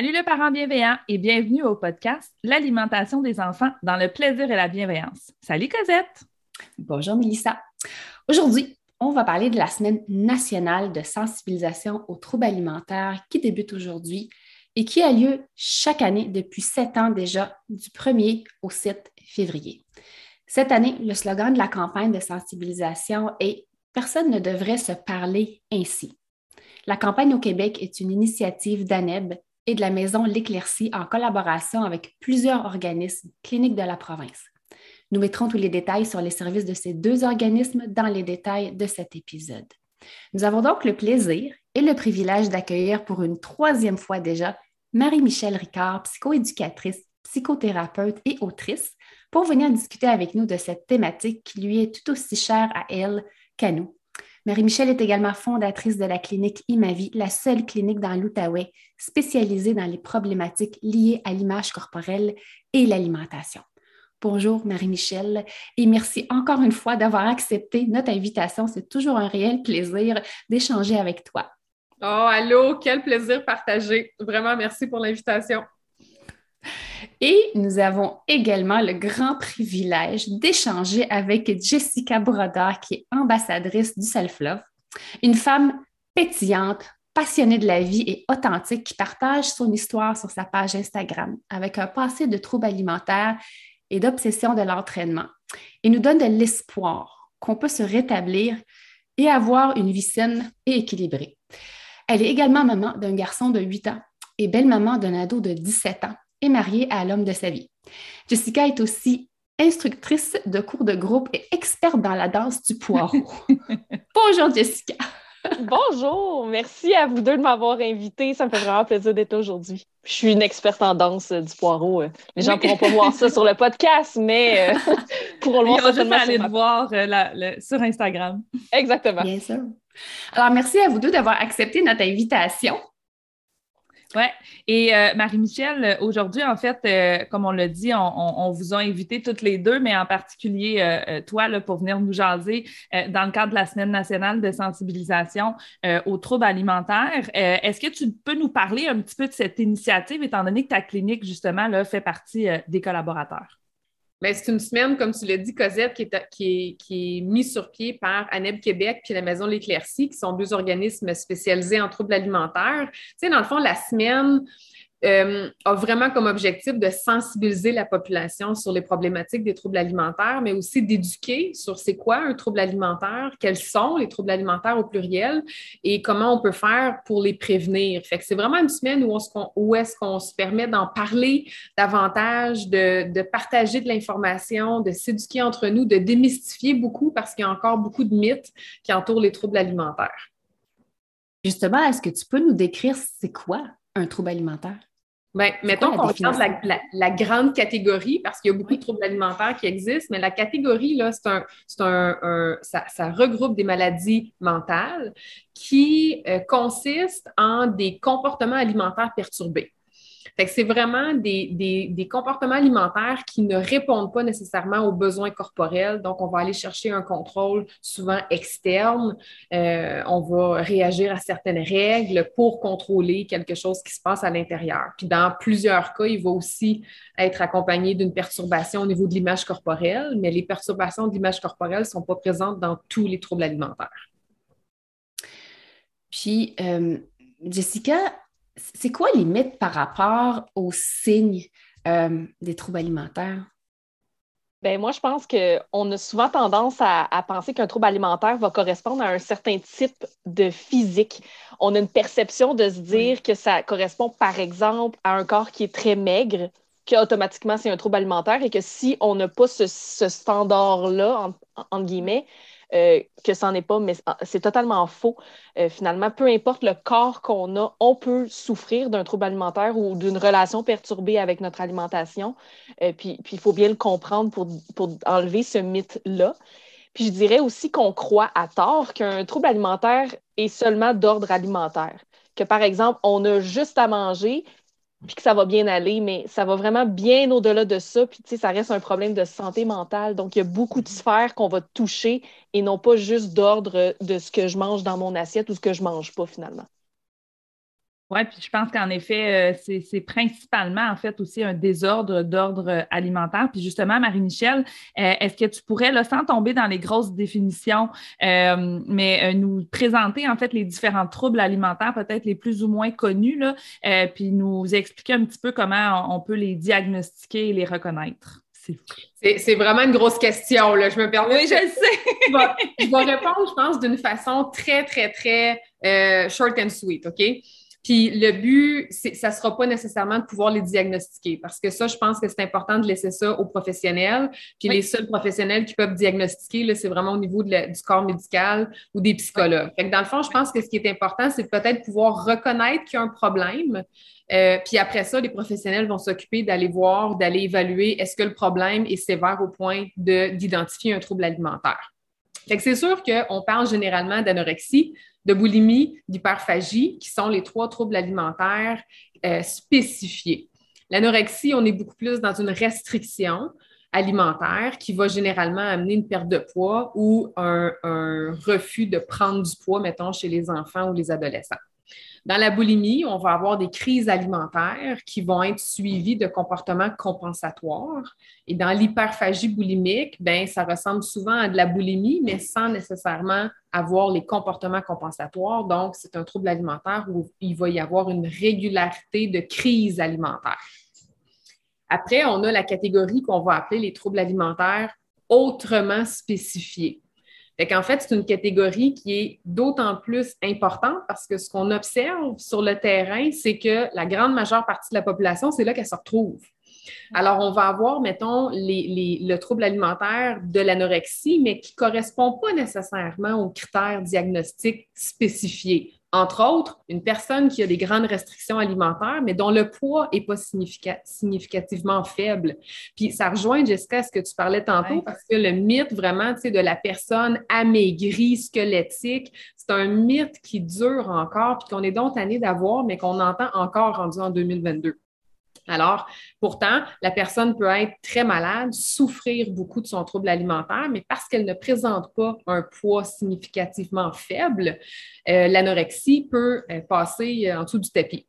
Salut le parent bienveillant et bienvenue au podcast L'alimentation des enfants dans le plaisir et la bienveillance. Salut Cosette. Bonjour Mélissa. Aujourd'hui, on va parler de la semaine nationale de sensibilisation aux troubles alimentaires qui débute aujourd'hui et qui a lieu chaque année depuis sept ans déjà, du 1er au 7 février. Cette année, le slogan de la campagne de sensibilisation est Personne ne devrait se parler ainsi. La campagne au Québec est une initiative d'ANEB de la Maison L'Éclaircie en collaboration avec plusieurs organismes cliniques de la province. Nous mettrons tous les détails sur les services de ces deux organismes dans les détails de cet épisode. Nous avons donc le plaisir et le privilège d'accueillir pour une troisième fois déjà Marie-Michel Ricard, psychoéducatrice, psychothérapeute et autrice, pour venir discuter avec nous de cette thématique qui lui est tout aussi chère à elle qu'à nous. Marie-Michel est également fondatrice de la clinique Imavi, la seule clinique dans l'Outaouais spécialisée dans les problématiques liées à l'image corporelle et l'alimentation. Bonjour Marie-Michel et merci encore une fois d'avoir accepté notre invitation. C'est toujours un réel plaisir d'échanger avec toi. Oh, allô, quel plaisir partagé. Vraiment, merci pour l'invitation. Et nous avons également le grand privilège d'échanger avec Jessica Brodeur, qui est ambassadrice du Self-Love, une femme pétillante, passionnée de la vie et authentique qui partage son histoire sur sa page Instagram avec un passé de troubles alimentaires et d'obsession de l'entraînement et nous donne de l'espoir qu'on peut se rétablir et avoir une vie saine et équilibrée. Elle est également maman d'un garçon de 8 ans et belle-maman d'un ado de 17 ans et mariée à l'homme de sa vie. Jessica est aussi instructrice de cours de groupe et experte dans la danse du poireau. Bonjour Jessica. Bonjour, merci à vous deux de m'avoir invité. Ça me fait vraiment plaisir d'être aujourd'hui. Je suis une experte en danse du poireau. Les gens ne pourront pas voir ça sur le podcast, mais euh, pourront le voir certainement aller le voir euh, sur Instagram. Exactement. Bien sûr. Alors, merci à vous deux d'avoir accepté notre invitation. Oui. Et euh, Marie-Michel, aujourd'hui, en fait, euh, comme on l'a dit, on, vous a invité toutes les deux, mais en particulier euh, toi, là, pour venir nous jaser dans le cadre de la Semaine nationale de sensibilisation aux troubles alimentaires. Est-ce que tu peux nous parler un petit peu de cette initiative, étant donné que ta clinique, justement, là, fait partie des collaborateurs? Ben, c'est une semaine, comme tu l'as dit, Cosette, qui est, qui, qui est mise sur pied par ANEB Québec puis la Maison L'Éclaircie, qui sont deux organismes spécialisés en troubles alimentaires. Tu sais, dans le fond, la semaine, euh, a vraiment comme objectif de sensibiliser la population sur les problématiques des troubles alimentaires, mais aussi d'éduquer sur c'est quoi un trouble alimentaire, quels sont les troubles alimentaires au pluriel et comment on peut faire pour les prévenir. Fait que c'est vraiment une semaine où, où est-ce qu'on se permet d'en parler davantage, de, de partager de l'information, de s'éduquer entre nous, de démystifier beaucoup parce qu'il y a encore beaucoup de mythes qui entourent les troubles alimentaires. Justement, est-ce que tu peux nous décrire c'est quoi un trouble alimentaire? Bien, mettons qu'on regarde la, grande catégorie, parce qu'il y a beaucoup de troubles alimentaires qui existent, mais la catégorie, là, c'est un, un, ça, regroupe des maladies mentales qui euh, consistent en des comportements alimentaires perturbés. C'est vraiment des, comportements alimentaires qui ne répondent pas nécessairement aux besoins corporels. Donc, on va aller chercher un contrôle souvent externe. Euh, on va réagir à certaines règles pour contrôler quelque chose qui se passe à l'intérieur. Puis, dans plusieurs cas, il va aussi être accompagné d'une perturbation au niveau de l'image corporelle, mais les perturbations de l'image corporelle ne sont pas présentes dans tous les troubles alimentaires. Puis, euh, Jessica, c'est quoi les mythes par rapport aux signes euh, des troubles alimentaires? Ben moi, je pense qu'on a souvent tendance à, penser qu'un trouble alimentaire va correspondre à un certain type de physique. On a une perception de se dire que ça correspond, par exemple, à un corps qui est très maigre, qu'automatiquement, c'est un trouble alimentaire et que si on n'a pas ce, standard-là, entre guillemets, euh, que ça n'en est pas, mais c'est totalement faux. Euh, finalement, peu importe le corps qu'on a, on peut souffrir d'un trouble alimentaire ou d'une relation perturbée avec notre alimentation. Euh, puis, il faut bien le comprendre pour, pour enlever ce mythe-là. Puis je dirais aussi qu'on croit à tort qu'un trouble alimentaire est seulement d'ordre alimentaire. Que par exemple, on a juste à manger, puis que ça va bien aller, mais ça va vraiment bien au-delà de ça. Puis, tu sais, ça reste un problème de santé mentale. Donc, il y a beaucoup de sphères qu'on va toucher et non pas juste d'ordre de ce que je mange dans mon assiette ou ce que je mange pas finalement. Oui, puis je pense qu'en effet, euh, c'est principalement en fait aussi un désordre d'ordre alimentaire. Puis justement, Marie-Michel, euh, est-ce que tu pourrais, là, sans tomber dans les grosses définitions, euh, mais nous présenter en fait les différents troubles alimentaires, peut-être les plus ou moins connus, là, puis nous expliquer un petit peu comment on peut les diagnostiquer et les reconnaître? C'est vraiment une grosse question, là. Je me permets. Oui, je le sais. je, vais, répondre, je pense, d'une façon très, très, très short and sweet, OK? Puis le but, ça ne sera pas nécessairement de pouvoir les diagnostiquer parce que ça, je pense que c'est important de laisser ça aux professionnels. Puis les seuls professionnels qui peuvent diagnostiquer, c'est vraiment au niveau du corps médical ou des psychologues. Fait que dans le fond, je pense que ce qui est important, c'est peut-être pouvoir reconnaître qu'il y a un problème. Euh, puis après ça, les professionnels vont s'occuper d'aller voir, d'aller évaluer est-ce que le problème est sévère au point d'identifier un trouble alimentaire. C'est sûr qu'on parle généralement d'anorexie, de boulimie, d'hyperphagie, qui sont les trois troubles alimentaires euh, spécifiés. L'anorexie, on est beaucoup plus dans une restriction alimentaire qui va généralement amener une perte de poids ou un refus de prendre du poids, mettons, chez les enfants ou les adolescents. Dans la boulimie, on va avoir des crises alimentaires qui vont être suivies de comportements compensatoires. Et dans l'hyperphagie boulimique, ben, ça ressemble souvent à de la boulimie, mais sans nécessairement avoir les comportements compensatoires. Donc, c'est un trouble alimentaire où il va y avoir une régularité de crise alimentaire. Après, on a la catégorie qu'on va appeler les troubles alimentaires autrement spécifiés. Fait qu'en fait, c'est une catégorie qui est d'autant plus importante parce que ce qu'on observe sur le terrain, c'est que la grande majeure partie de la population, c'est là qu'elle se retrouve. Alors, on va avoir, mettons, le trouble alimentaire de l'anorexie, mais qui ne correspond pas nécessairement aux critères diagnostiques spécifiés. Entre autres, une personne qui a des grandes restrictions alimentaires, mais dont le poids n'est pas significativement faible. Puis ça rejoint, Jessica, ce que tu parlais tantôt, parce que le mythe vraiment de la personne amaigrie, squelettique, c'est un mythe qui dure encore, puis qu'on est donc tanné d'avoir, mais qu'on entend encore rendu en 2022. Alors, pourtant, la personne peut être très malade, souffrir beaucoup de son trouble alimentaire, mais parce qu'elle ne présente pas un poids significativement faible, euh, l'anorexie peut euh, passer euh, en dessous du tapis.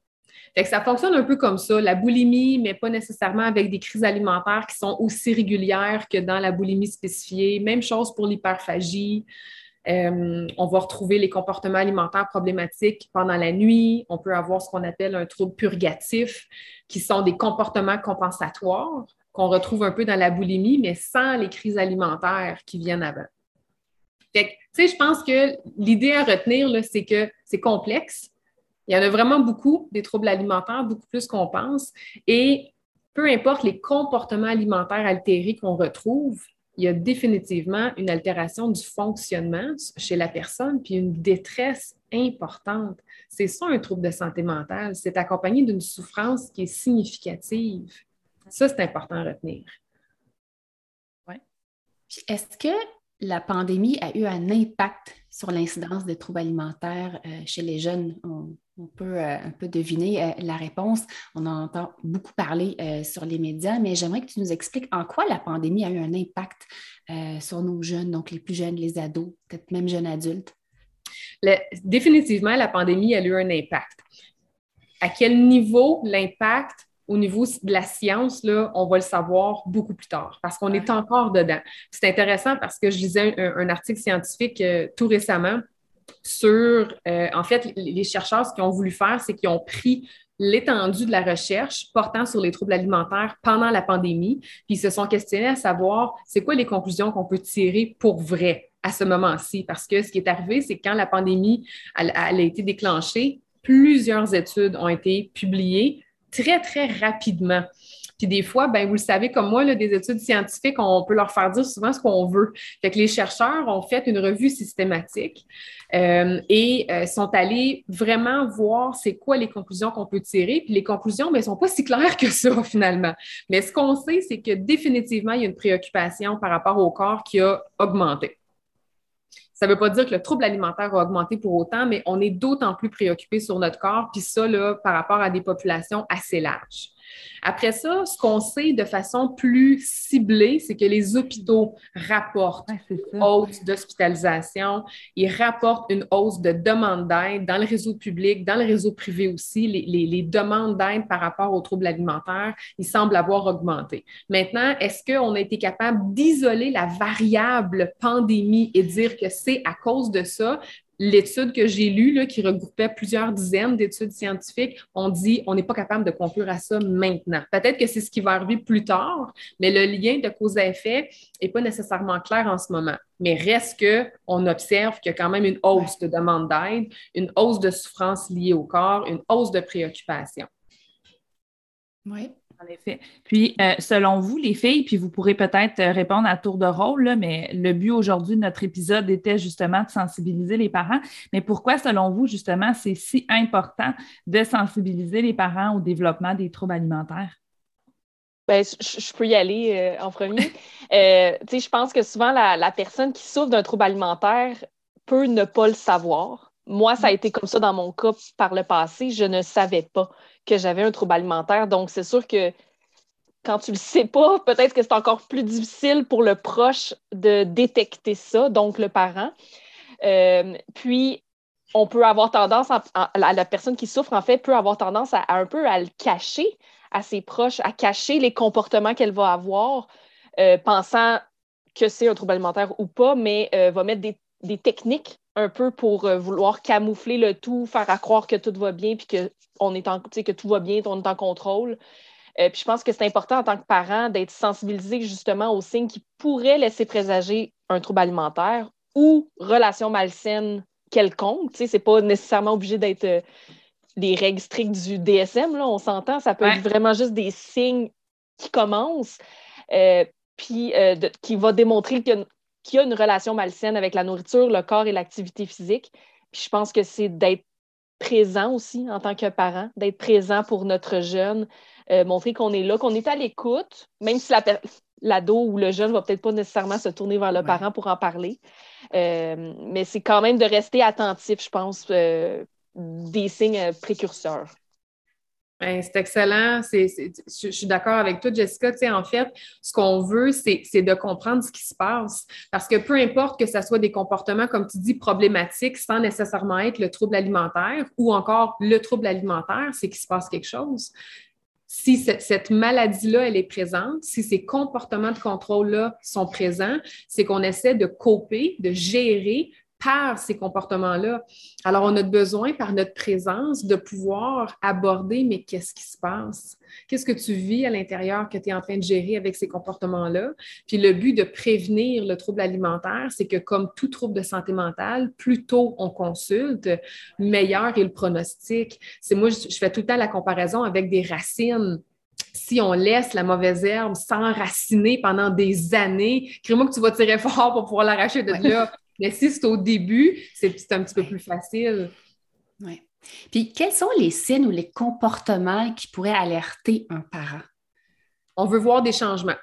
ça fonctionne un peu comme ça, la boulimie, mais pas nécessairement avec des crises alimentaires qui sont aussi régulières que dans la boulimie spécifiée. Même chose pour l'hyperphagie. Euh, on va retrouver les comportements alimentaires problématiques pendant la nuit. On peut avoir ce qu'on appelle un trouble purgatif, qui sont des comportements compensatoires qu'on retrouve un peu dans la boulimie, mais sans les crises alimentaires qui viennent avant. tu sais, je pense que l'idée à retenir, c'est que c'est complexe. Il y en a vraiment beaucoup, des troubles alimentaires, beaucoup plus qu'on pense. Et peu importe les comportements alimentaires altérés qu'on retrouve, il y a définitivement une altération du fonctionnement chez la personne, puis une détresse importante. C'est ça un trouble de santé mentale. C'est accompagné d'une souffrance qui est significative. Ça, c'est important à retenir. Oui. Est-ce que la pandémie a eu un impact sur l'incidence des troubles alimentaires euh, chez les jeunes? On peut euh, un peu deviner euh, la réponse. On en entend beaucoup parler euh, sur les médias, mais j'aimerais que tu nous expliques en quoi la pandémie a eu un impact sur nos jeunes, donc les plus jeunes, les ados, peut-être même jeunes adultes? définitivement, la pandémie a eu un impact. À quel niveau l'impact? Au niveau de la science, là, on va le savoir beaucoup plus tard parce qu'on est encore dedans. C'est intéressant parce que je lisais un, article scientifique tout récemment sur, euh, en fait, les chercheurs, ce qu'ils ont voulu faire, c'est qu'ils ont pris l'étendue de la recherche portant sur les troubles alimentaires pendant la pandémie, puis ils se sont questionnés à savoir c'est quoi les conclusions qu'on peut tirer pour vrai à ce moment-ci? Parce que ce qui est arrivé, c'est que quand la pandémie elle a été déclenchée, plusieurs études ont été publiées très, très rapidement. Puis des fois, ben, vous le savez comme moi, là, des études scientifiques, on peut leur faire dire souvent ce qu'on veut. Fait que les chercheurs ont fait une revue systématique euh, et euh, sont allés vraiment voir c'est quoi les conclusions qu'on peut tirer. Puis les conclusions, ben, ne sont pas si claires que ça finalement. Mais ce qu'on sait, c'est que définitivement, il y a une préoccupation par rapport au corps qui a augmenté. Ça ne veut pas dire que le trouble alimentaire a augmenté pour autant, mais on est d'autant plus préoccupé sur notre corps, puis ça, là, par rapport à des populations assez larges. Après ça, ce qu'on sait de façon plus ciblée, c'est que les hôpitaux rapportent une hausse d'hospitalisation, ils rapportent une hausse de demande d'aide dans le réseau public, dans le réseau privé aussi. Les, demandes d'aide par rapport aux troubles alimentaires, ils semblent avoir augmenté. Maintenant, est-ce qu'on a été capable d'isoler la variable pandémie et dire que c'est à cause de ça? L'étude que j'ai lue, qui regroupait plusieurs dizaines d'études scientifiques, on dit on n'est pas capable de conclure à ça maintenant. Peut-être que c'est ce qui va arriver plus tard, mais le lien de cause à effet n'est pas nécessairement clair en ce moment. Mais reste qu'on observe qu'il y a quand même une hausse de demande d'aide, une hausse de souffrance liée au corps, une hausse de préoccupation. Oui. En effet. Puis, euh, selon vous, les filles, puis vous pourrez peut-être euh, répondre à tour de rôle, mais le but aujourd'hui de notre épisode était justement de sensibiliser les parents. Mais pourquoi, selon vous, justement, c'est si important de sensibiliser les parents au développement des troubles alimentaires? Bien, je, peux y aller euh, en premier. je pense que souvent, la, la personne qui souffre d'un trouble alimentaire peut ne pas le savoir. Moi, ça a été comme ça dans mon cas par le passé. Je ne savais pas que j'avais un trouble alimentaire. Donc, c'est sûr que quand tu le sais pas, peut-être que c'est encore plus difficile pour le proche de détecter ça, donc le parent. Euh, puis, on peut avoir tendance, à, la personne qui souffre, en fait, peut avoir tendance à, un peu à le cacher à ses proches, à cacher les comportements qu'elle va avoir, euh, pensant que c'est un trouble alimentaire ou pas, mais euh, va mettre des, des, techniques un peu pour vouloir camoufler le tout, faire à croire que tout va bien, puis que on est en, que tout va bien, on est en contrôle. Euh, puis je pense que c'est important en tant que parent d'être sensibilisé justement aux signes qui pourraient laisser présager un trouble alimentaire ou relation malsaine quelconque. Ce n'est pas nécessairement obligé d'être euh, les règles strictes du DSM, là, on s'entend. Ça peut être vraiment juste des signes qui commencent, euh, puis qui va démontrer qu'il y, a une relation malsaine avec la nourriture, le corps et l'activité physique. Puis je pense que c'est d'être présent aussi en tant que parent, d'être présent pour notre jeune, euh, montrer qu'on est là, qu'on est à l'écoute, même si l'ado ou le jeune ne va peut-être pas nécessairement se tourner vers le parent pour en parler. Euh, mais c'est quand même de rester attentif, je pense, euh, des signes précurseurs. Ben, c'est excellent. je, suis d'accord avec toi, Jessica. en fait, ce qu'on veut, c'est, de comprendre ce qui se passe. Parce que peu importe que ce soit des comportements, comme tu dis, problématiques, sans nécessairement être le trouble alimentaire ou encore le trouble alimentaire, c'est qu'il se passe quelque chose. Si cette maladie-là, elle est présente, si ces comportements de contrôle-là sont présents, c'est qu'on essaie de coper, de gérer par ces comportements-là. Alors, on a besoin, par notre présence, de pouvoir aborder, mais qu'est-ce qui se passe? Qu'est-ce que tu vis à l'intérieur que tu es en train de gérer avec ces comportements-là? Puis le but de prévenir le trouble alimentaire, c'est que comme tout trouble de santé mentale, plus tôt on consulte, meilleur est le pronostic. C'est moi, je fais tout le temps la comparaison avec des racines si on laisse la mauvaise herbe s'enraciner pendant des années, crée-moi que tu vas tirer fort pour pouvoir l'arracher de là. Mais si c'est au début, c'est un petit peu plus facile. Oui. Puis, quels sont les signes ou les comportements qui pourraient alerter un parent? On veut voir des changements.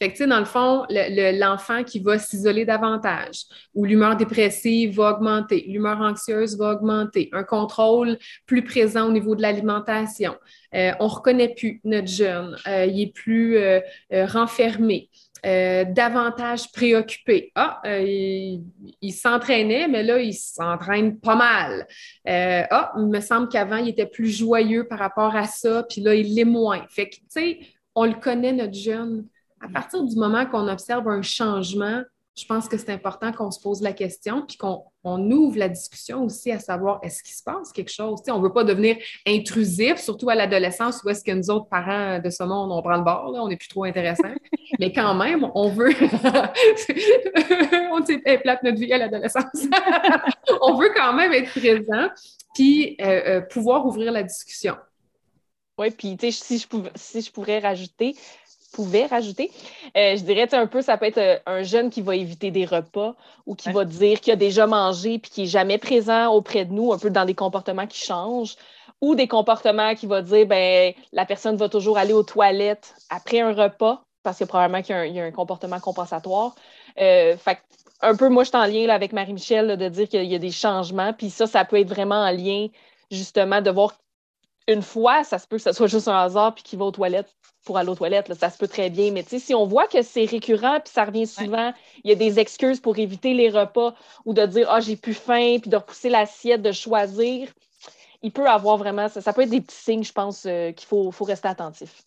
Fait que, tu sais, dans le fond, l'enfant qui va s'isoler davantage, ou l'humeur dépressive va augmenter, l'humeur anxieuse va augmenter, un contrôle plus présent au niveau de l'alimentation. Euh, on ne reconnaît plus notre jeune, euh, il est plus euh, renfermé. davantage préoccupé. Ah, il, s'entraînait, mais là, il s'entraîne pas mal. ah, il me semble qu'avant, il était plus joyeux par rapport à ça, puis là, il l'est moins. Fait que, tu sais, on le connaît, notre jeune. À partir du moment qu'on observe un changement, je pense que c'est important qu'on se pose la question puis qu'on ouvre la discussion aussi à savoir est-ce qu'il se passe quelque chose? on ne veut pas devenir intrusif, surtout à l'adolescence où est-ce que nous autres parents de ce monde, on prend le bord, là, on n'est plus trop intéressants. Mais quand même, on veut. on s'est plate notre vie à l'adolescence. on veut quand même être présent puis euh, euh, pouvoir ouvrir la discussion. Oui, puis si je, si je pourrais rajouter, pouvait rajouter. Euh, je dirais un peu, ça peut être euh, un jeune qui va éviter des repas ou qui va dire qu'il a déjà mangé puis qui n'est jamais présent auprès de nous, un peu dans des comportements qui changent, ou des comportements qui va dire ben la personne va toujours aller aux toilettes après un repas parce que probablement qu'il y, a un comportement compensatoire. Euh, fait un peu, moi, je suis en lien avec Marie-Michel de dire qu'il y a des changements, puis ça, ça peut être vraiment en lien justement de voir une fois, ça se peut que ce soit juste un hasard puis qu'il va aux toilettes pour aller aux toilettes, ça se peut très bien. Mais si on voit que c'est récurrent puis ça revient souvent, il y a des excuses pour éviter les repas ou de dire Ah, j'ai plus faim, puis de repousser l'assiette, de choisir. Il peut avoir vraiment, ça, ça peut être des petits signes, je pense, euh, qu'il faut, faut rester attentif.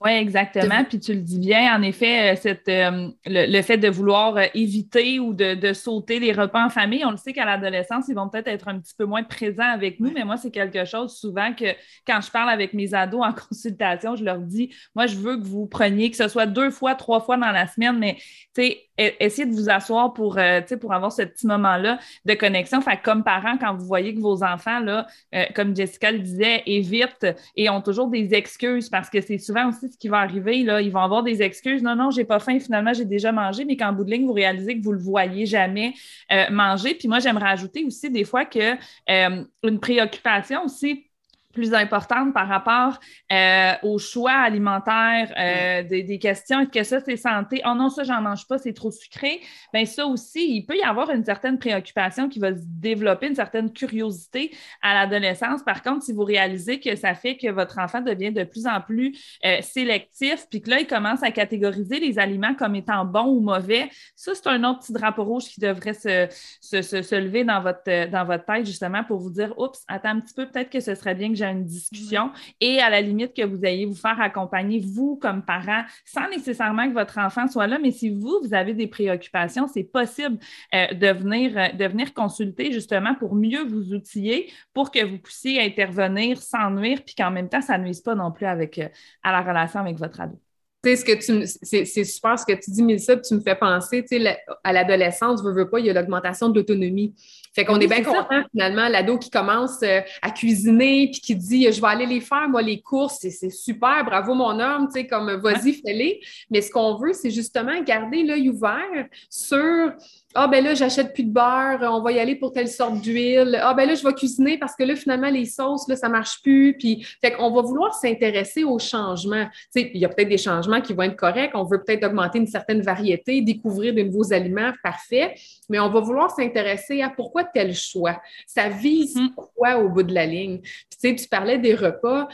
Oui, exactement. Puis tu le dis bien, en effet, euh, cette, euh, le, fait de vouloir euh, éviter ou de, sauter les repas en famille, on le sait qu'à l'adolescence, ils vont peut-être être un petit peu moins présents avec nous, mais moi, c'est quelque chose souvent que quand je parle avec mes ados en consultation, je leur dis, moi, je veux que vous preniez, que ce soit deux fois, trois fois dans la semaine, mais tu sais, essayez de vous asseoir pour, euh, pour avoir ce petit moment-là de connexion. Fait comme parents, quand vous voyez que vos enfants, là, euh, comme Jessica le disait, évitent et ont toujours des excuses parce que c'est souvent aussi ce qui va arriver. Là, ils vont avoir des excuses. Non, non, j'ai pas faim, finalement, j'ai déjà mangé, mais qu'en bout de ligne, vous réalisez que vous le voyez jamais euh, manger. Puis moi, j'aimerais ajouter aussi des fois que une préoccupation aussi plus importante par rapport euh, au choix alimentaire, euh, des, questions, est-ce que ça, c'est santé? Oh non, ça, j'en mange pas, c'est trop sucré. Bien, ça aussi, il peut y avoir une certaine préoccupation qui va se développer, une certaine curiosité à l'adolescence. Par contre, si vous réalisez que ça fait que votre enfant devient de plus en plus euh, sélectif, puis que là, il commence à catégoriser les aliments comme étant bons ou mauvais, ça, c'est un autre petit drapeau rouge qui devrait se, se, se, lever dans votre, dans votre tête, justement, pour vous dire, oups, attends un petit peu, peut-être que ce serait bien que une discussion et à la limite que vous ayez vous faire accompagner, vous comme parent, sans nécessairement que votre enfant soit là, mais si vous, vous avez des préoccupations, c'est possible euh, de, venir, euh, de venir consulter justement pour mieux vous outiller, pour que vous puissiez intervenir sans nuire, puis qu'en même temps, ça ne nuise pas non plus avec, euh, à la relation avec votre ado ce que tu c'est super ce que tu dis, Mélissa, tu me fais penser, tu sais, à l'adolescence, veux, veux pas, il y a l'augmentation de l'autonomie. Fait qu'on est bien content, finalement, l'ado qui commence euh, à cuisiner puis qui dit Je vais aller les faire, moi, les courses, c'est super, bravo mon homme, tu sais, comme vas-y, fais-les. Mais ce qu'on veut, c'est justement garder l'œil ouvert sur ah, ben là, j'achète plus de beurre, on va y aller pour telle sorte d'huile. Ah, ben là, je vais cuisiner parce que là, finalement, les sauces, là, ça marche plus. Puis, fait qu'on va vouloir s'intéresser aux changements. Tu sais, il y a peut-être des changements qui vont être corrects. On veut peut-être augmenter une certaine variété, découvrir de nouveaux aliments, parfait. Mais on va vouloir s'intéresser à pourquoi tel choix? Ça vise mm-hmm. quoi au bout de la ligne? Puis, tu sais, tu parlais des repas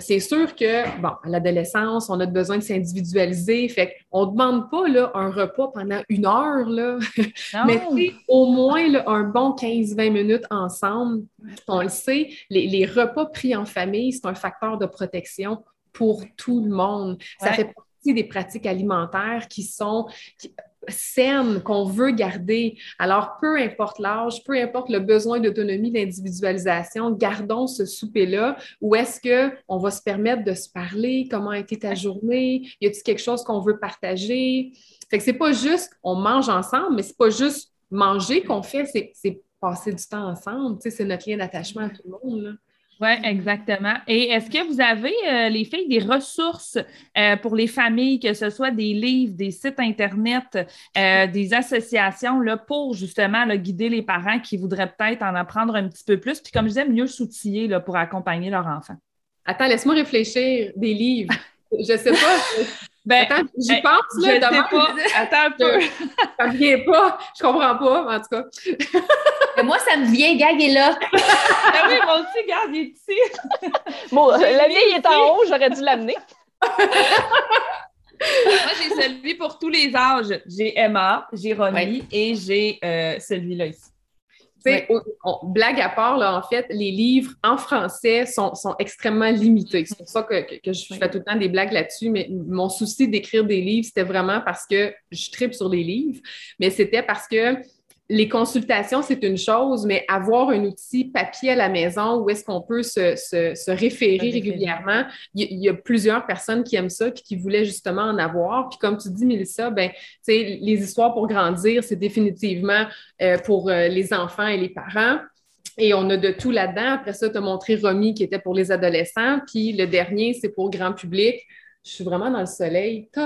c'est sûr que, bon, à l'adolescence, on a besoin de s'individualiser. Fait qu'on ne demande pas là, un repas pendant une heure, là. mais au moins là, un bon 15-20 minutes ensemble. On le sait, les, repas pris en famille, c'est un facteur de protection pour tout le monde. Ça fait partie des pratiques alimentaires qui sont saine qu'on veut garder. Alors, peu importe l'âge, peu importe le besoin d'autonomie, d'individualisation, gardons ce souper-là où est-ce qu'on va se permettre de se parler, comment a été ta journée, y a-t-il quelque chose qu'on veut partager? Fait que c'est pas juste on mange ensemble, mais c'est pas juste manger qu'on fait, c'est passer du temps ensemble. c'est notre lien d'attachement à tout le monde. Là. Oui, exactement. Et est-ce que vous avez, euh, les filles, des ressources euh, pour les familles, que ce soit des livres, des sites Internet, euh, des associations là, pour justement guider les parents qui voudraient peut-être en apprendre un petit peu plus, puis comme je disais, mieux s'outiller pour accompagner leur enfant? Attends, laisse-moi réfléchir. Des livres. je sais pas. Ben, Attends, j'y pense, là, je sais pas. Attends un peu. ça me vient pas. Je comprends pas, en tout cas. Mais moi, ça me vient, Gag est là. ah oui, mon petit Gag est ici. bon, la vieille est en haut, j'aurais dû l'amener. Moi, j'ai celui pour tous les âges. J'ai Emma, j'ai Ronnie et j'ai euh, celui-là ici. Blague à part, là, en fait, les livres en français sont, extrêmement limités. C'est pour ça que, je fais tout le temps des blagues là-dessus, mais mon souci d'écrire des livres, c'était vraiment parce que je tripe sur les livres, mais c'était parce que les consultations, c'est une chose, mais avoir un outil papier à la maison où est-ce qu'on peut se, référer régulièrement, il y, a plusieurs personnes qui aiment ça puis qui voulaient justement en avoir. Puis comme tu dis, Mélissa, ben, les histoires pour grandir, c'est définitivement euh, pour euh, les enfants et les parents. Et on a de tout là-dedans. Après ça, tu as montré Romy qui était pour les adolescents. Puis le dernier, c'est pour grand public. Je suis vraiment dans le soleil.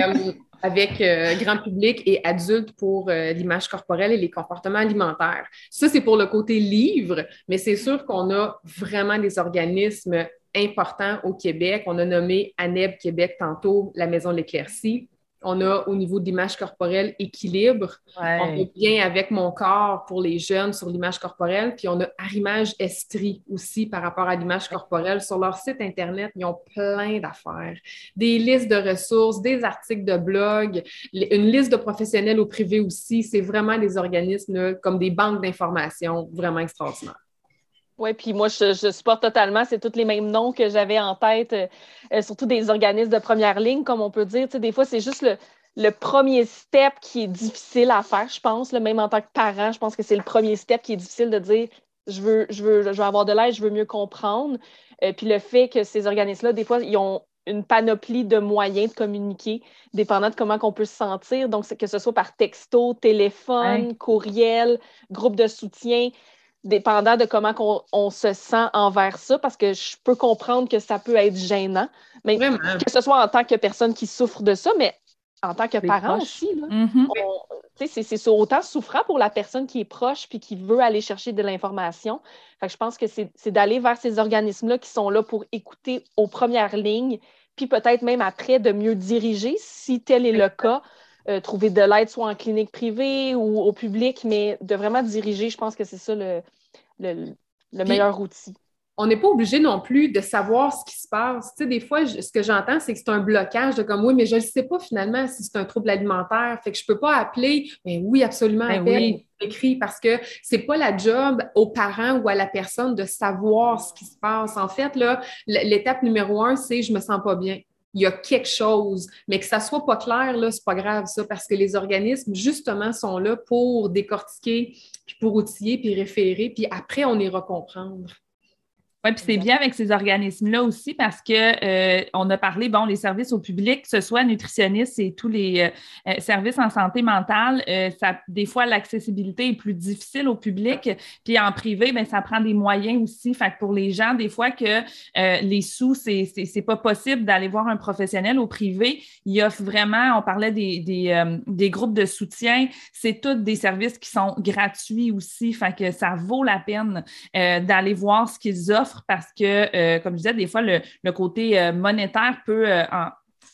Euh, avec euh, grand public et adultes pour euh, l'image corporelle et les comportements alimentaires. Ça, c'est pour le côté livre, mais c'est sûr qu'on a vraiment des organismes importants au Québec. On a nommé ANEB Québec tantôt, la Maison de l'Éclaircie. On a au niveau de l'image corporelle équilibre. On est bien avec mon corps pour les jeunes sur l'image corporelle. Puis on a Arimage Estrie aussi par rapport à l'image corporelle. Sur leur site Internet, ils ont plein d'affaires. Des listes de ressources, des articles de blog, une liste de professionnels au privé aussi. C'est vraiment des organismes comme des banques d'informations vraiment extraordinaires. Oui, puis moi, je, je, supporte totalement. C'est tous les mêmes noms que j'avais en tête, euh, surtout des organismes de première ligne, comme on peut dire. Tu sais, des fois, c'est juste le, premier step qui est difficile à faire, je pense. Même en tant que parent, je pense que c'est le premier step qui est difficile de dire je veux, je veux, je veux avoir de l'aide, je veux mieux comprendre. Euh, puis le fait que ces organismes-là, des fois, ils ont une panoplie de moyens de communiquer, dépendant de comment on peut se sentir. Donc, que ce soit par texto, téléphone, courriel, groupe de soutien dépendant de comment on, se sent envers ça, parce que je peux comprendre que ça peut être gênant, mais que ce soit en tant que personne qui souffre de ça, mais en tant que parent aussi. Mm-hmm. C'est autant souffrant pour la personne qui est proche puis qui veut aller chercher de l'information. Je pense que c'est d'aller vers ces organismes-là qui sont là pour écouter aux premières lignes, puis peut-être même après de mieux diriger, si tel est le cas, euh, trouver de l'aide soit en clinique privée ou au public, mais de vraiment diriger, je pense que c'est ça le, meilleur outil. On n'est pas obligé non plus de savoir ce qui se passe. Tu sais, des fois, ce que j'entends, c'est que c'est un blocage de comme oui, mais je ne sais pas finalement si c'est un trouble alimentaire. Fait que je ne peux pas appeler. Mais oui, absolument, ben oui. écrit parce que c'est pas la job aux parents ou à la personne de savoir ce qui se passe. En fait, là, l'étape numéro un, c'est je me sens pas bien il y a quelque chose, mais que ça soit pas clair, là, c'est pas grave, ça, parce que les organismes, justement, sont là pour décortiquer, puis pour outiller, puis référer, puis après, on ira comprendre. Oui, puis c'est bien avec ces organismes-là aussi parce que euh, on a parlé, bon, les services au public, que ce soit nutritionnistes et tous les euh, euh, services en santé mentale, ça, des fois, l'accessibilité est plus difficile au public. Puis en privé, bien, ça prend des moyens aussi. Fait que pour les gens, des fois que les sous, c'est, c'est, pas possible d'aller voir un professionnel au privé. Il a vraiment, on parlait des, des, des groupes de soutien, c'est tous des services qui sont gratuits aussi. Fait que ça vaut la peine d'aller voir ce qu'ils offrent parce que, euh, comme je disais, des fois, le, côté euh, monétaire peut euh,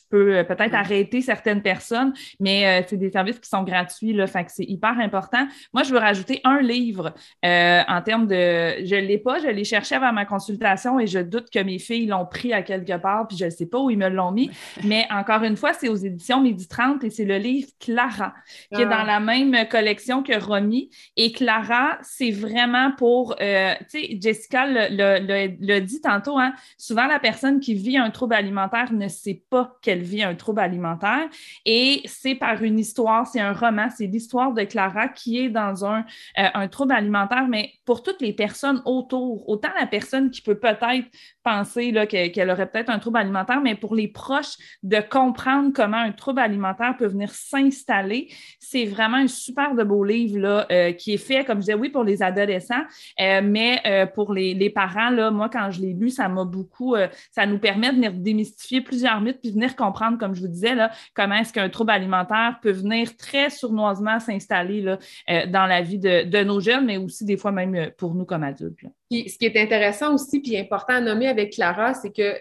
peut euh, peut-être arrêter certaines personnes, mais euh, c'est des services qui sont gratuits, là, fait que c'est hyper important. Moi, je veux rajouter un livre euh, en termes de... Je ne l'ai pas, je l'ai cherché avant ma consultation et je doute que mes filles l'ont pris à quelque part, puis je ne sais pas où ils me l'ont mis, mais encore une fois, c'est aux éditions Midi 30 et c'est le livre Clara, qui est dans ah. la même collection que Romy. Et Clara, c'est vraiment pour... tu sais, Jessica le, dit tantôt, hein, souvent la personne qui vit un trouble alimentaire ne sait pas qu'elle vit un trouble alimentaire. Et c'est par une histoire, c'est un roman, c'est l'histoire de Clara qui est dans un, euh, un trouble alimentaire, mais pour toutes les personnes autour, autant la personne qui peut peut-être penser qu'elle aurait peut-être un trouble alimentaire, mais pour les proches, de comprendre comment un trouble alimentaire peut venir s'installer, c'est vraiment un super de beau livre là, euh, qui est fait, comme je disais, oui, pour les adolescents, euh, mais pour les, les, parents, là, moi, quand je l'ai lu, ça m'a beaucoup, ça nous permet de venir démystifier plusieurs mythes puis venir comprendre comprendre, comme je vous disais, comment est-ce qu'un trouble alimentaire peut venir très sournoisement s'installer euh, dans la vie de, nos jeunes, mais aussi des fois même euh, pour nous comme adultes. ce qui est intéressant aussi, puis important à nommer avec Clara, c'est que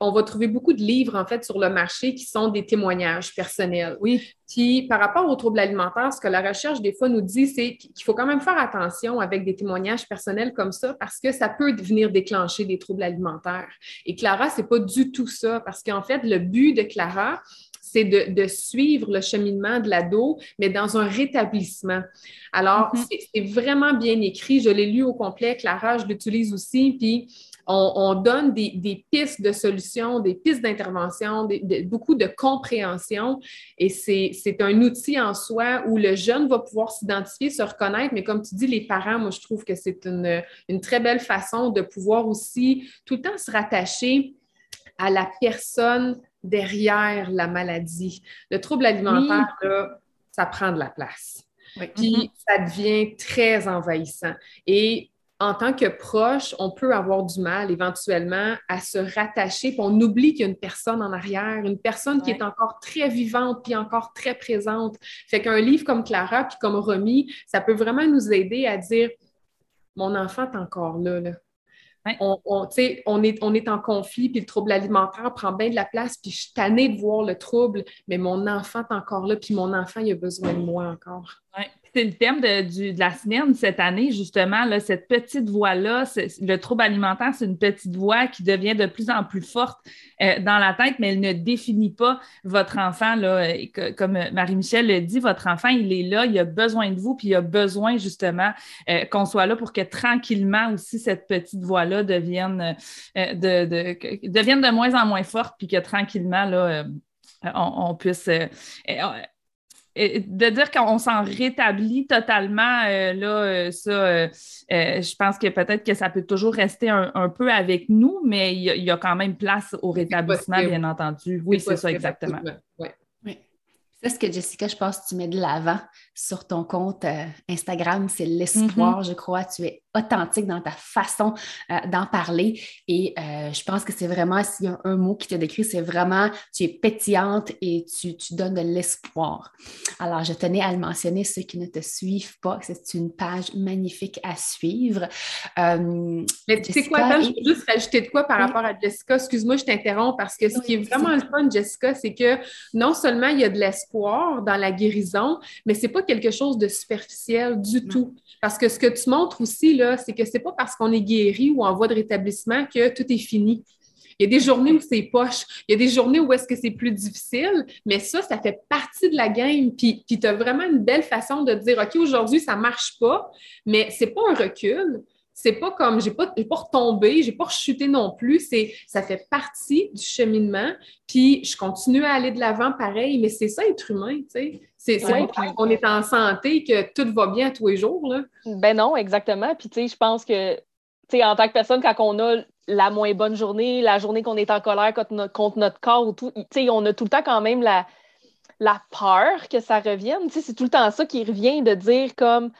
on va trouver beaucoup de livres, en fait, sur le marché qui sont des témoignages personnels. Oui. Puis, par rapport aux troubles alimentaires, ce que la recherche, des fois, nous dit, c'est qu'il faut quand même faire attention avec des témoignages personnels comme ça parce que ça peut venir déclencher des troubles alimentaires. Et Clara, c'est pas du tout ça parce qu'en fait, le but de Clara, c'est de, suivre le cheminement de l'ado, mais dans un rétablissement. Alors, mm-hmm. c'est vraiment bien écrit. Je l'ai lu au complet. Clara, je l'utilise aussi. Puis, on, donne des, pistes de solutions, des pistes d'intervention, beaucoup de compréhension. Et c'est un outil en soi où le jeune va pouvoir s'identifier, se reconnaître. Mais comme tu dis, les parents, moi, je trouve que c'est une, une très belle façon de pouvoir aussi tout le temps se rattacher à la personne derrière la maladie. Le trouble alimentaire, ça prend de la place. Puis mm-hmm. ça devient très envahissant. Et en tant que proche, on peut avoir du mal éventuellement à se rattacher, puis on oublie qu'il y a une personne en arrière, une personne qui est encore très vivante, puis encore très présente. Fait qu'un livre comme Clara, puis comme Romy, ça peut vraiment nous aider à dire, mon enfant est encore là, là. On, on, est, on est en conflit, puis le trouble alimentaire prend bien de la place, puis je suis tannée de voir le trouble, mais mon enfant est encore là, puis mon enfant, il a besoin de moi encore. Oui, c'est le thème de, la semaine cette année, justement, cette petite voix-là, le trouble alimentaire, c'est une petite voix qui devient de plus en plus forte euh, dans la tête, mais elle ne définit pas votre enfant. Là, comme Marie-Michel le dit, votre enfant, il est là, il a besoin de vous, puis il a besoin justement euh, qu'on soit là pour que tranquillement aussi cette petite voix-là devienne, euh, de, devienne de moins en moins forte, puis que tranquillement, là, on, puisse de dire qu'on s'en rétablit totalement, euh, là, euh, ça, euh, je pense que peut-être que ça peut toujours rester un, peu avec nous, mais il y, a quand même place au rétablissement, bien entendu. Oui, c'est ça, exactement. Oui. C'est ce que Jessica, je pense, tu mets de l'avant sur ton compte Instagram, c'est l'espoir, mm-hmm. je crois. Tu es authentique dans ta façon euh, d'en parler. Et euh, je pense que c'est vraiment, s'il y a un mot qui te décrit, c'est vraiment, tu es pétillante et tu, tu donnes de l'espoir. Alors, je tenais à le mentionner, ceux qui ne te suivent pas, c'est une page magnifique à suivre. Euh, Mais tu sais quoi, je veux juste rajouter de quoi par rapport à Jessica. Excuse-moi, je t'interromps parce que ce qui est vraiment le fun, Jessica, c'est que non seulement il y a de l'espoir dans la guérison, mais c'est pas quelque chose de superficiel du tout. Parce que ce que tu montres aussi, là, c'est que c'est pas parce qu'on est guéri ou en voie de rétablissement que tout est fini. Il y a des journées où c'est poche, il y a des journées où est-ce que c'est plus difficile, mais ça, ça fait partie de la game. Puis, puis tu as vraiment une belle façon de dire, OK, aujourd'hui, ça marche pas, mais c'est pas un recul. C'est pas comme, j'ai pas, pas retombé, j'ai pas rechuté non plus. C'est, ça fait partie du cheminement. Puis, je continue à aller de l'avant pareil, mais c'est ça, être humain, tu sais. C'est pas qu'on est en santé que tout va bien tous les jours. Là. Ben non, exactement. Puis tu sais, je pense que tu sais, en tant que personne, quand on a la moins bonne journée, la journée qu'on est en colère contre notre, corps ou tout, tu sais, on a tout le temps quand même la, la peur que ça revienne. Tu sais, c'est tout le temps ça qui revient de dire comme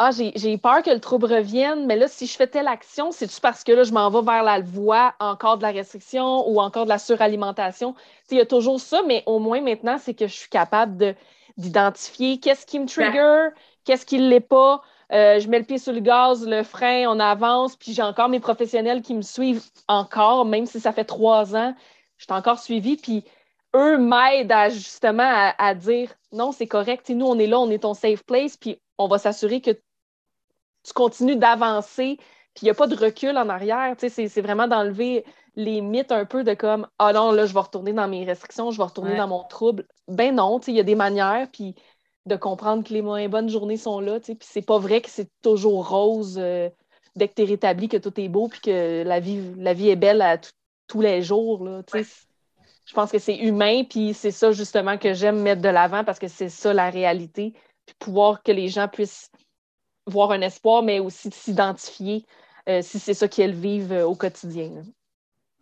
Ah, j'ai peur que le trouble revienne, mais là, si je fais telle action, c'est-tu parce que là, je m'en vais vers la voie encore de la restriction ou encore de la suralimentation? Il y a toujours ça, mais au moins maintenant, c'est que je suis capable de d'identifier qu'est-ce qui me trigger, qu'est-ce qui ne l'est pas. Euh, je mets le pied sur le gaz, le frein, on avance, puis j'ai encore mes professionnels qui me suivent encore, même si ça fait trois ans, je suis encore suivie, puis eux m'aident à, justement à, dire non, c'est correct, nous, on est là, on est ton safe place, puis on va s'assurer que tu continues d'avancer, puis il n'y a pas de recul en arrière, c'est vraiment d'enlever les mythes un peu de comme Ah non, là, je vais retourner dans mes restrictions, je vais retourner dans mon trouble. Ben non, il y a des manières, puis de comprendre que les moins bonnes journées sont là, puis c'est pas vrai que c'est toujours rose euh, dès que tu es rétabli, que tout est beau, puis que la vie, la vie est belle à tous les jours. Là, Je pense que c'est humain, puis c'est ça justement que j'aime mettre de l'avant parce que c'est ça la réalité. Puis pouvoir que les gens puissent voir un espoir, mais aussi s'identifier euh, si c'est ça qu'ils vivent euh, au quotidien.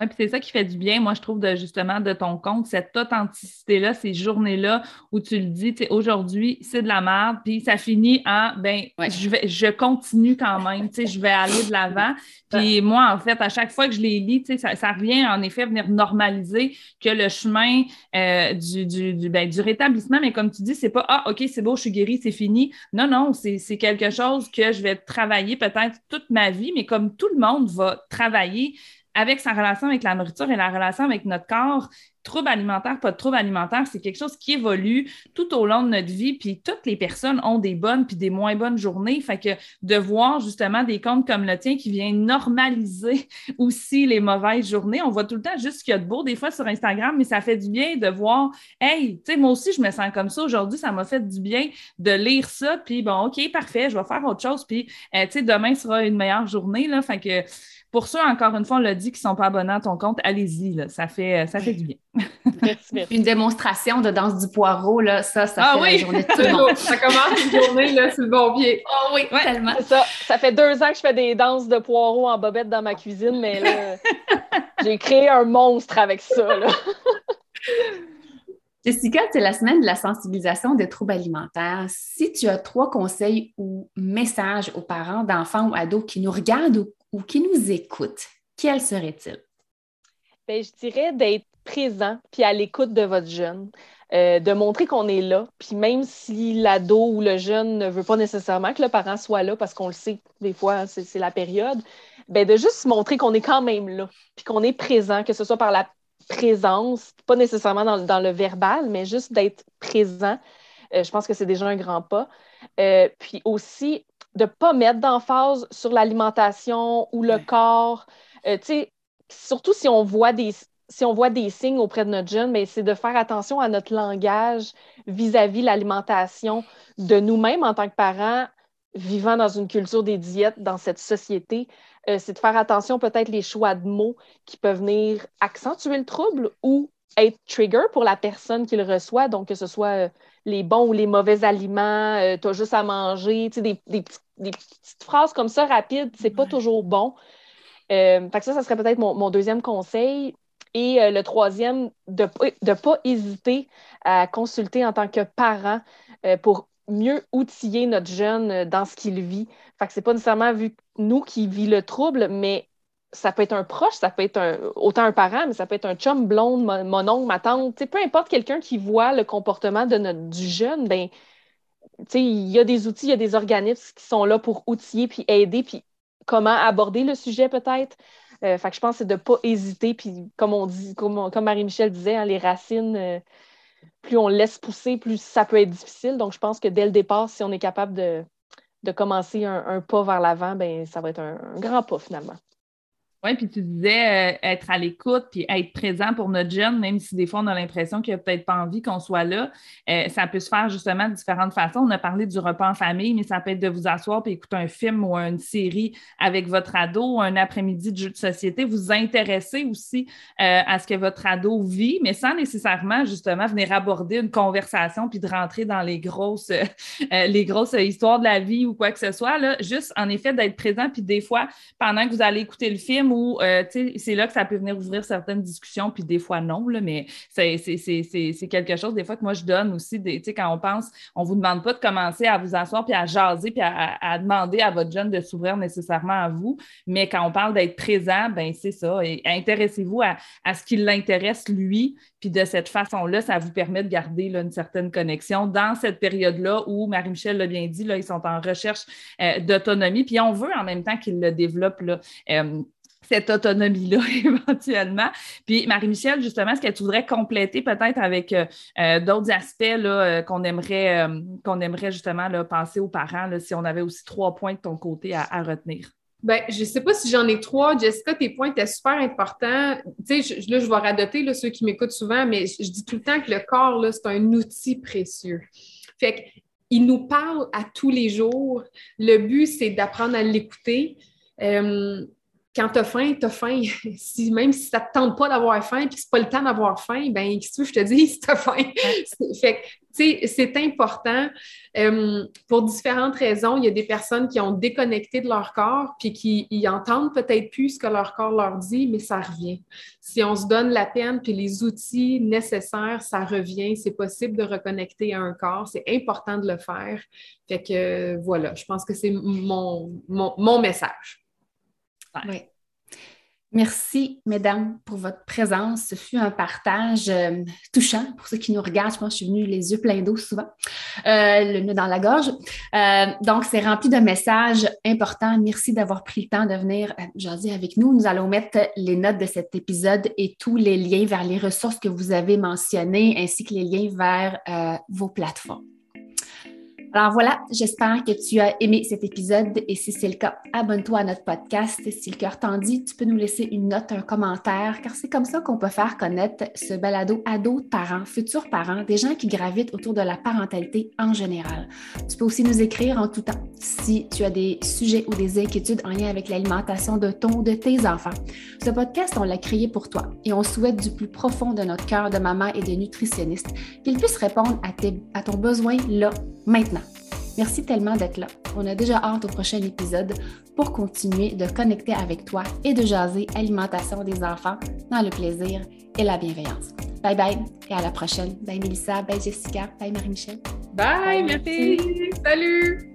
Puis c'est ça qui fait du bien, moi, je trouve, de justement de ton compte, cette authenticité-là, ces journées-là où tu le dis, tu sais, aujourd'hui, c'est de la merde, puis ça finit en, ben, je, vais, je continue quand même, tu sais, je vais aller de l'avant. Puis moi, en fait, à chaque fois que je les lis, tu sais, ça, ça revient en effet venir normaliser que le chemin euh, du, du, du, ben, du rétablissement, mais comme tu dis, c'est pas, ah, OK, c'est beau, je suis guérie, c'est fini. Non, non, c'est quelque chose que je vais travailler peut-être toute ma vie, mais comme tout le monde va travailler avec sa relation avec la nourriture et la relation avec notre corps, trouble alimentaire, pas de trouble alimentaire, c'est quelque chose qui évolue tout au long de notre vie, puis toutes les personnes ont des bonnes puis des moins bonnes journées. Fait que de voir justement des comptes comme le tien qui vient normaliser aussi les mauvaises journées, on voit tout le temps juste ce qu'il y a de beau des fois sur Instagram, mais ça fait du bien de voir, hey, tu sais, moi aussi, je me sens comme ça aujourd'hui, ça m'a fait du bien de lire ça, puis bon, OK, parfait, je vais faire autre chose, puis, euh, tu sais, demain sera une meilleure journée, là. Fait que pour ceux, encore une fois, on l'a dit, qui ne sont pas abonnés à ton compte, allez-y, ça fait, ça fait du bien. Une démonstration de danse du poireau, là, ça, ça ah fait la journée de tout le monde. ça commence une journée là, sur le bon pied. Oh oui, tellement. Ça. ça fait deux ans que je fais des danses de poireau en bobette dans ma cuisine, mais là, j'ai créé un monstre avec ça. Là. Jessica, c'est la semaine de la sensibilisation des troubles alimentaires. Si tu as trois conseils ou messages aux parents d'enfants ou ados qui nous regardent ou qui nous écoutent, quels seraient-ils? Bien, je dirais d'être présent puis à l'écoute de votre jeune. Euh, de montrer qu'on est là, puis même si l'ado ou le jeune ne veut pas nécessairement que le parent soit là, parce qu'on le sait, des fois, c'est la période, ben de juste montrer qu'on est quand même là, puis qu'on est présent, que ce soit par la présence, pas nécessairement dans, le verbal, mais juste d'être présent. Euh, je pense que c'est déjà un grand pas. Euh, puis aussi, de ne pas mettre d'emphase sur l'alimentation ou le corps. Euh, surtout si on voit des si on voit des signes auprès de notre jeune, c'est de faire attention à notre langage vis-à-vis l'alimentation de nous-mêmes en tant que parents vivant dans une culture des diètes dans cette société. Euh, c'est de faire attention peut-être les choix de mots qui peuvent venir accentuer le trouble ou être trigger pour la personne qui le reçoit, donc que ce soit euh, les bons ou les mauvais aliments, tu as juste à manger, des, des, des petites phrases comme ça rapides, c'est pas toujours bon. Euh, fait que ça, ça serait peut-être mon, deuxième conseil. Et euh, le troisième, de ne pas hésiter à consulter en tant que parent euh, pour mieux outiller notre jeune dans ce qu'il vit. Fait que c'est pas nécessairement vu nous qui vit le trouble, mais ça peut être un proche, ça peut être un, autant un parent, mais ça peut être un chum blonde, mon, oncle, ma tante, peu importe quelqu'un qui voit le comportement de notre, du jeune, ben, il y a des outils, il y a des organismes qui sont là pour outiller puis aider, puis comment aborder le sujet peut-être. Euh, fait que je pense que c'est de ne pas hésiter, puis comme on dit, comme, comme Marie-Michel disait, hein, les racines, euh, plus on laisse pousser, plus ça peut être difficile. Donc, je pense que dès le départ, si on est capable de, commencer un, pas vers l'avant, ben ça va être un grand pas finalement. Oui, puis tu disais euh, être à l'écoute puis être présent pour notre jeune, même si des fois on a l'impression qu'il n'a peut-être pas envie qu'on soit là. Euh, ça peut se faire justement de différentes façons. On a parlé du repas en famille, mais ça peut être de vous asseoir puis écouter un film ou une série avec votre ado, un après-midi de jeu de société. Vous intéresser aussi euh, à ce que votre ado vit, mais sans nécessairement justement venir aborder une conversation puis de rentrer dans les grosses, les grosses histoires de la vie ou quoi que ce soit. Là. Juste en effet d'être présent puis des fois, pendant que vous allez écouter le film euh, c'est là que ça peut venir ouvrir certaines discussions, puis des fois non, là, mais c'est quelque chose des fois que moi je donne aussi, quand on pense, on ne vous demande pas de commencer à vous asseoir puis à jaser puis à, demander à votre jeune de s'ouvrir nécessairement à vous, mais quand on parle d'être présent, ben c'est ça. Intéressez-vous à, ce qui l'intéresse lui, puis de cette façon-là, ça vous permet de garder une certaine connexion dans cette période-là où, Marie-Michel l'a bien dit, là, ils sont en recherche euh, d'autonomie, puis on veut en même temps qu'ils le développent. Là, euh, cette autonomie-là éventuellement. Puis Marie-Michel, justement, est-ce que tu voudrais compléter peut-être avec euh, euh, d'autres aspects euh, qu'on aimerait, qu'on aimerait justement là, passer aux parents, si on avait aussi trois points de ton côté à, retenir? Bien, je ne sais pas si j'en ai trois. Jessica, tes points étaient super importants. Tu sais, là, je vais radoter là, ceux qui m'écoutent souvent, mais je, dis tout le temps que le corps, c'est un outil précieux. Fait qu'il nous parle à tous les jours. Le but, c'est d'apprendre à l'écouter quand tu as faim, tu as faim. Si, même si ça ne te tente pas d'avoir faim, puis c'est pas le temps d'avoir faim, ben qu'est-ce que je te dis si tu as faim? fait c'est important. Euh, pour différentes raisons, il y a des personnes qui ont déconnecté de leur corps, puis qui y entendent peut-être plus ce que leur corps leur dit, mais ça revient. Si on se donne la peine, puis les outils nécessaires, ça revient. C'est possible de reconnecter à un corps. C'est important de le faire. Fait que voilà, je pense que c'est mon, mon, mon message. Merci, mesdames, pour votre présence. Ce fut un partage euh, touchant pour ceux qui nous regardent. Je pense que je suis venue les yeux pleins d'eau souvent, euh, le nœud dans la gorge. Euh, donc, c'est rempli de messages importants. Merci d'avoir pris le temps de venir jaser avec nous. Nous allons mettre les notes de cet épisode et tous les liens vers les ressources que vous avez mentionnées, ainsi que les liens vers vos plateformes. Alors voilà, j'espère que tu as aimé cet épisode et si c'est le cas, abonne-toi à notre podcast. Si le cœur t'en dit, tu peux nous laisser une note, un commentaire, car c'est comme ça qu'on peut faire connaître ce balado à d'autres parents, futurs parents, des gens qui gravitent autour de la parentalité en général. Tu peux aussi nous écrire en tout temps si tu as des sujets ou des inquiétudes en lien avec l'alimentation de ton ou de tes enfants. Ce podcast, on l'a créé pour toi et on souhaite du plus profond de notre cœur de maman et de nutritionniste qu'il puisse répondre à, à ton besoin là, maintenant. Merci tellement d'être là. On a déjà hâte au prochain épisode pour continuer de connecter avec toi et de jaser alimentation des enfants dans le plaisir et la bienveillance. Bye bye et à la prochaine. Bye Melissa, bye Jessica, bye Marie-Michel. Bye, bye merci. Salut.